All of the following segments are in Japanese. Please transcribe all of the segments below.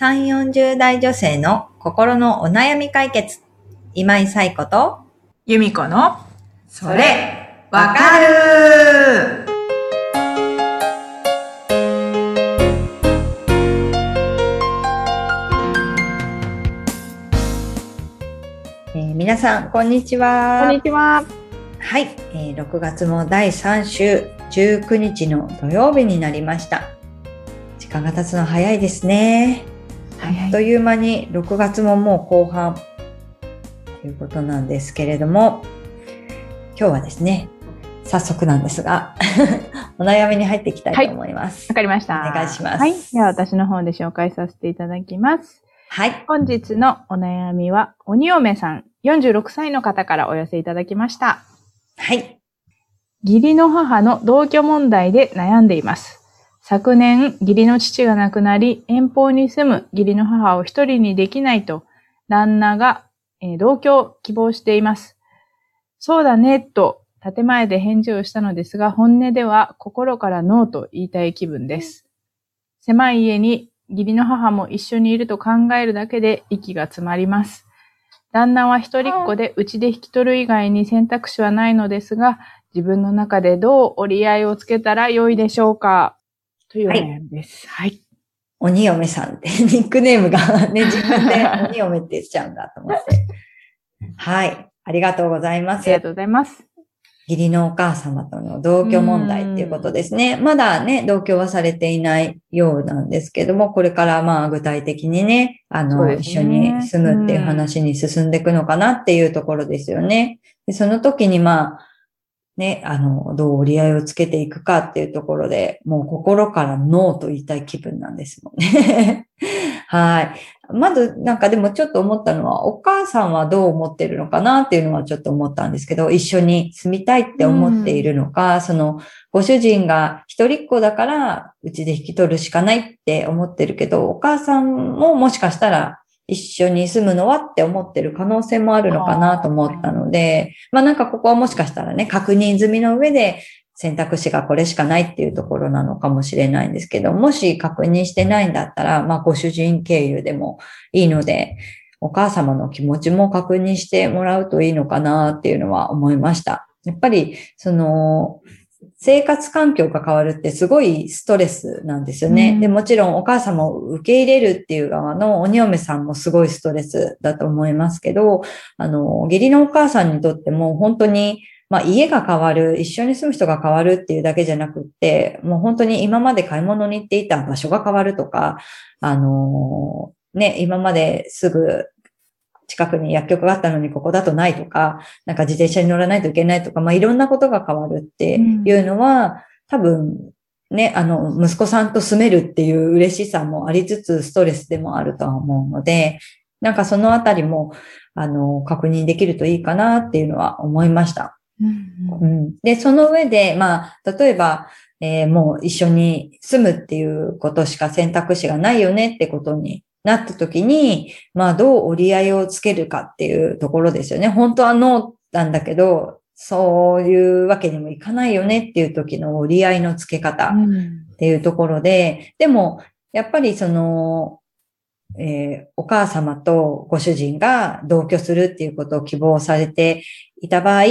3、40代女性の心のお悩み解決。今井彩子と、由美子の、それ、わかるえー皆さん、こんにちは。こんにちは。はい、えー6月も第3週、19日の土曜日になりました。時間が経つの早いですね。はいあっという間に6月ももう後半ということなんですけれども、今日はですね、早速なんですが、お悩みに入っていきたいと思います。わかりました。お願いしますはい。では私の方で紹介させていただきます。はい。本日のお悩みは、鬼嫁さん、46歳の方からお寄せいただきました。はい。義理の母の同居問題で悩んでいます。昨年、義理の父が亡くなり、遠方に住む義理の母を一人にできないと、旦那が、えー同居を希望しています。そうだね、と、建前で返事をしたのですが、本音では心からノーと言いたい気分です。狭い家に義理の母も一緒にいると考えるだけで息が詰まります。旦那は一人っ子でうちで引き取る以外に選択肢はないのですが、自分の中でどう折り合いをつけたら良いでしょうかというお悩みです。はい。鬼嫁さんって、ニックネームが ね、自分で鬼嫁って言っちゃうんだと思って。はい。ありがとうございますあり。がとうございます。義理のお母様との同居問題っていうことですね。まだね、同居はされていないようなんですけども、これからまあ具体的にね、あの、そうです一緒ねに住むっていう話に進んでいくのかなっていうところですよね。でその時にまあ、ね、あの、どう折り合いをつけていくかっていうところで、もう心からノーと言いたい気分なんですもんね。はい。まず、なんかでもちょっと思ったのは、お母さんはどう思ってるのかなっていうのはちょっと思ったんですけど、一緒に住みたいって思っているのか、その、ご主人が一人っ子だから、うちで引き取るしかないって思ってるけど、お母さんももしかしたら、一緒に住むのはって思ってる可能性もあるのかなと思ったので、まあなんかここはもしかしたらね、確認済みの上で選択肢がこれしかないっていうところなのかもしれないんですけど、もし確認してないんだったら、まあご主人経由でもいいので、お母様の気持ちも確認してもらうといいのかなっていうのは思いました。やっぱり、その、生活環境が変わるってすごいストレスなんですよね。うんで、もちろんお母様を受け入れるっていう側の鬼嫁さんもすごいストレスだと思いますけど、あの、義理のお母さんにとっても本当に、まあ家が変わる、一緒に住む人が変わるっていうだけじゃなくって、もう本当に今まで買い物に行っていた場所が変わるとか、あの、ね、今まですぐ近くに薬局があったのにここだとないとか、なんか自転車に乗らないといけないとか、まあいろんなことが変わるっていうのは、多分、ね、あの、息子さんと住めるっていう嬉しさもありつつ、ストレスでもあるとは思うので、なんかそのあたりも、あの、確認できるといいかなっていうのは思いました。うんうん、で、その上で、まあ、例えば、えーもう一緒に住むっていうことしか選択肢がないよねってことになった時に、まあ、どう折り合いをつけるかっていうところですよね。本当はノーなんだけど、そういうわけにもいかないよねっていう時の折り合いのつけ方。うんっていうところで、でも、やっぱりその、えーお母様とご主人が同居するっていうことを希望されていた場合、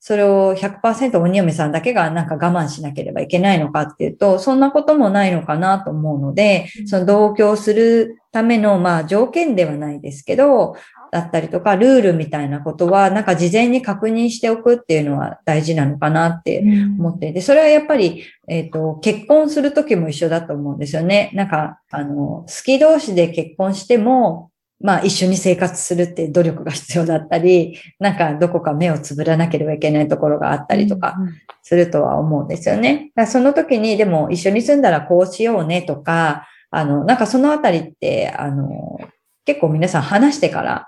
それを100%鬼嫁さんだけがなんか我慢しなければいけないのかっていうと、そんなこともないのかなと思うので、その同居するための、まあ条件ではないですけど、だったりとか、ルールみたいなことは、なんか事前に確認しておくっていうのは大事なのかなって思っていて、それはやっぱり、えっ、と、結婚するときも一緒だと思うんですよね。なんか、あの、好き同士で結婚しても、まあ一緒に生活するって努力が必要だったり、なんかどこか目をつぶらなければいけないところがあったりとかするとは思うんですよね。だからその時にでも一緒に住んだらこうしようねとか、あの、なんかそのあたりって、あの、結構皆さん話してから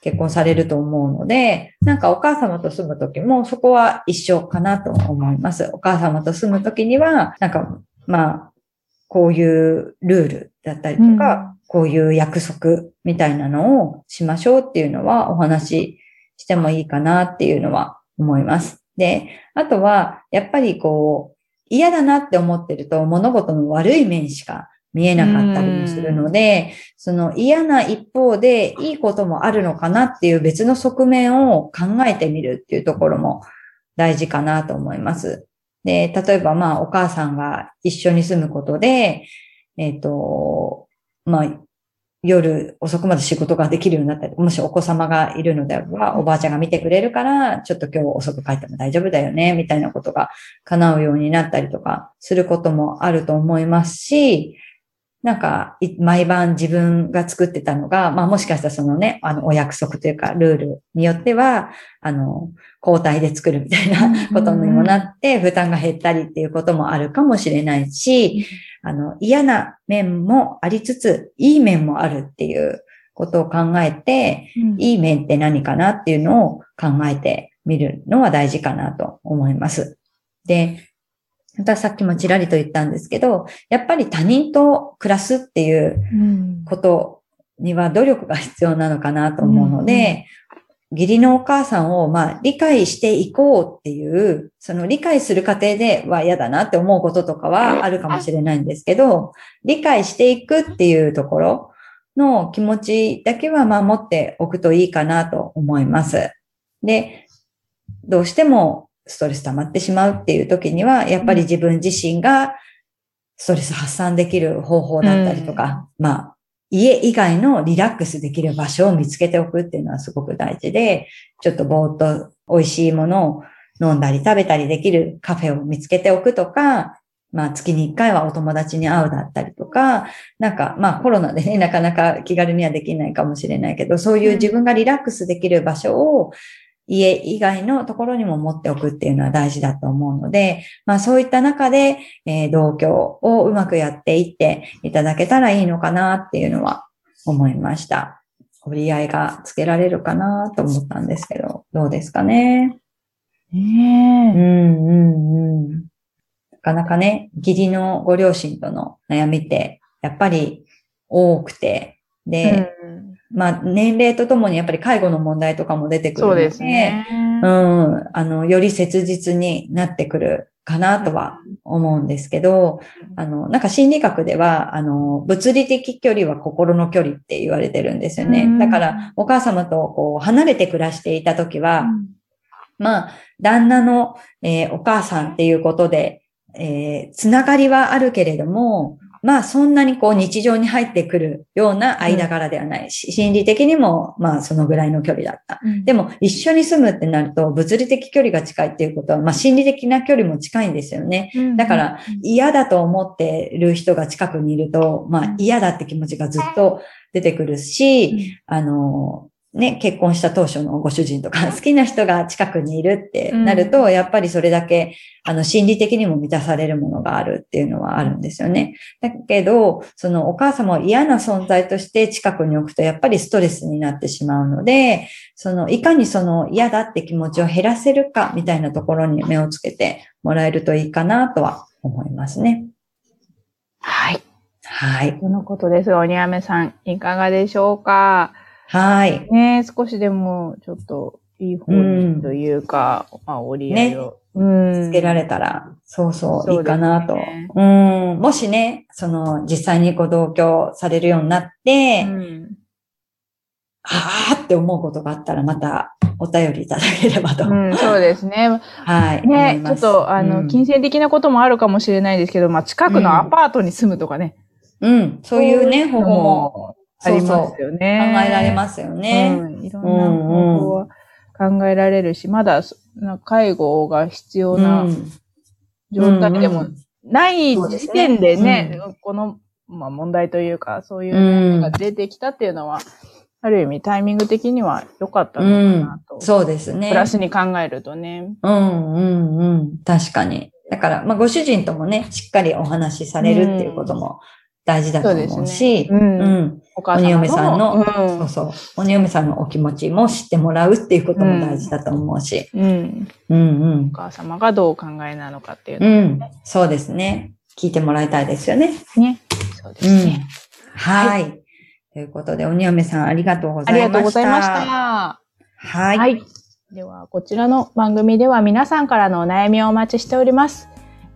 結婚されると思うので、なんかお母様と住む時もそこは一緒かなと思います。お母様と住む時には、なんか、まあ、こういうルールだったりとか、こういう約束みたいなのをしましょうっていうのはお話ししてもいいかなっていうのは思います。で、あとは、やっぱりこう、嫌だなって思ってると物事の悪い面しか見えなかったりもするので、その嫌な一方でいいこともあるのかなっていう別の側面を考えてみるっていうところも大事かなと思います。で、例えばまあお母さんが一緒に住むことで、えっ、と、まあ夜遅くまで仕事ができるようになったり、もしお子様がいるのであれば、おばあちゃんが見てくれるから、ちょっと今日遅く帰っても大丈夫だよね、みたいなことが叶うようになったりとかすることもあると思いますし、なんか、い毎晩自分が作ってたのが、まあもしかしたらそのね、あの、お約束というか、ルールによっては、あの、交代で作るみたいなことにもなって、負担が減ったりっていうこともあるかもしれないし、あの、嫌な面もありつつ、いい面もあるっていうことを考えて、うん。いい面って何かなっていうのを考えてみるのは大事かなと思います。で、またさっきもちらりと言ったんですけど、やっぱり他人と暮らすっていううん。ことには努力が必要なのかなと思うので、義理のお母さんをまあ理解していこうっていう、その理解する過程では嫌だなって思うこととかはあるかもしれないんですけど、理解していくっていうところの気持ちだけはまあ持っておくといいかなと思います。で、どうしてもストレス溜まってしまうっていう時には、やっぱり自分自身がストレス発散できる方法だったりとか、まあ、家以外のリラックスできる場所を見つけておくっていうのはすごく大事で、ちょっとぼーっと美味しいものを飲んだり食べたりできるカフェを見つけておくとか、まあ月に一回はお友達に会うだったりとか、なんかまあコロナでね、なかなか気軽にはできないかもしれないけど、そういう自分がリラックスできる場所を家以外のところにも持っておくっていうのは大事だと思うので、まあそういった中で、えー同居をうまくやっていっていただけたらいいのかなっていうのは思いました。折り合いがつけられるかなと思ったんですけど、どうですかね？ねえ。うんうんうん。なかなかね、義理のご両親との悩みって、やっぱり多くて、で、うんまあ年齢とともにやっぱり介護の問題とかも出てくるので、そうですね。うん、あの、より切実になってくるかなとは思うんですけど、あの、なんか心理学では、あの、物理的距離は心の距離って言われてるんですよねうん。だから、お母様とこう、離れて暮らしていたときは、まあ、旦那の、えーお母さんっていうことで、えーつながりはあるけれども、まあ、そんなにこう日常に入ってくるような間柄ではないし、心理的にも、まあ、そのぐらいの距離だった。うん。でも、一緒に住むってなると、物理的距離が近いっていうことは、まあ、心理的な距離も近いんですよね。だから、嫌だと思ってる人が近くにいると、まあ、嫌だって気持ちがずっと出てくるし、あの、ね、結婚した当初のご主人とか、好きな人が近くにいるってなると、やっぱりそれだけ、あの、心理的にも満たされるものがあるっていうのはあるんですよね。だけど、そのお母様を嫌な存在として近くに置くと、やっぱりストレスになってしまうので、その、いかにその嫌だって気持ちを減らせるかみたいなところに目をつけてもらえるといいかなとは思いますね。はい。はい。とのことですが、鬼嫁さん、いかがでしょうか？はい。ねえ少しでも、ちょっと、いい方にというか、まあ、折り合いを。うん。つけられたら、そうそう、いいかなと。うん。もしね、その、実際にご同居されるようになって、うん。あーって思うことがあったら、またお便りいただければと。うん、そうですね。はい。ね、ちょっと、あの、うん金銭的なこともあるかもしれないですけど、まあ、近くのアパートに住むとかね。うん。そういうね、方法ももありますよ考ね。えられますよね。うん、いろんな方法は考えられるし、まだ介護が必要なうん状態でもうんない時点でね、うこの、まあ、問題というか、そういううんのが出てきたっていうのは、ある意味タイミング的には良かったのうんかなと。そうですね。プラスに考えるとね。うん、うん、うん。確かに。だから、まあ、ご主人ともね、しっかりお話しされるっていうことも大事だと思うそうねうんうん。お母様の。鬼嫁さんのうんそうそう。鬼嫁さんのお気持ちも知ってもらうっていうことも大事だと思うし。うん。うん、お母様がどうお考えなのかっていううん。うのん。そうですね。聞いてもらいたいですよね。ね。そうですうんね。。はい。ということで、鬼嫁さんありがとうござありいました。がとうございました。はい。はい。では、こちらの番組では皆さんからのお悩みをお待ちしております。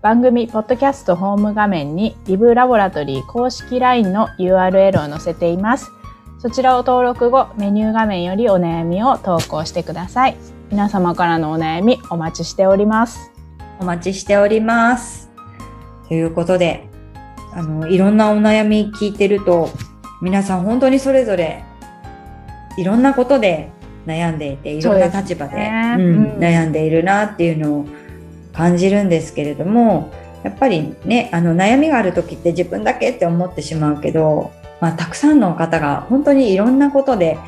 番組ポッドキャストホーム画面にリブラボラトリー公式 LINE の URL を載せています。そちらを登録後、メニュー画面よりお悩みを投稿してください。皆様からのお悩みお待ちしております。お待ちしております。ということで、あの、いろんなお悩み聞いてると、皆さん本当にそれぞれ、いろんなことで悩んでいて、いろんな立場でねうんうん悩んでいるなっていうのを感じるんですけれども、やっぱりね、あの、悩みがある時って自分だけって思ってしまうけど、まあ、たくさんの方が本当にいろんなことで、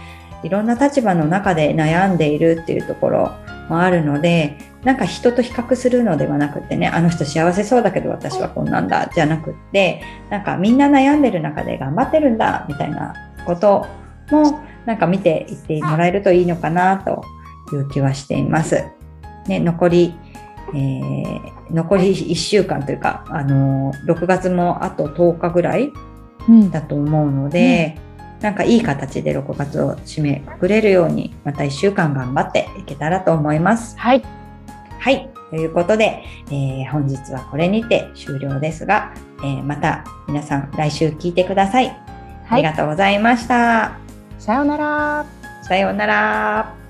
いろんな立場の中で悩んでいるっていうところもあるので、なんか人と比較するのではなくてね、あの人幸せそうだけど私はこんなんだ、じゃなくって、なんかみんな悩んでる中で頑張ってるんだ、みたいなことも、なんか見ていってもらえるといいのかな、という気はしています。ね、残り、えー残り1週間というか、あのー6月もあと10日ぐらいうんだと思うので、なんかいい形で6月を締めくくれるように、また1週間頑張っていけたらと思います。はい。はい。ということで、えー本日はこれにて終了ですが、えーまた皆さん来週聞いてください。い。りがとうございました。さようなら。さようなら。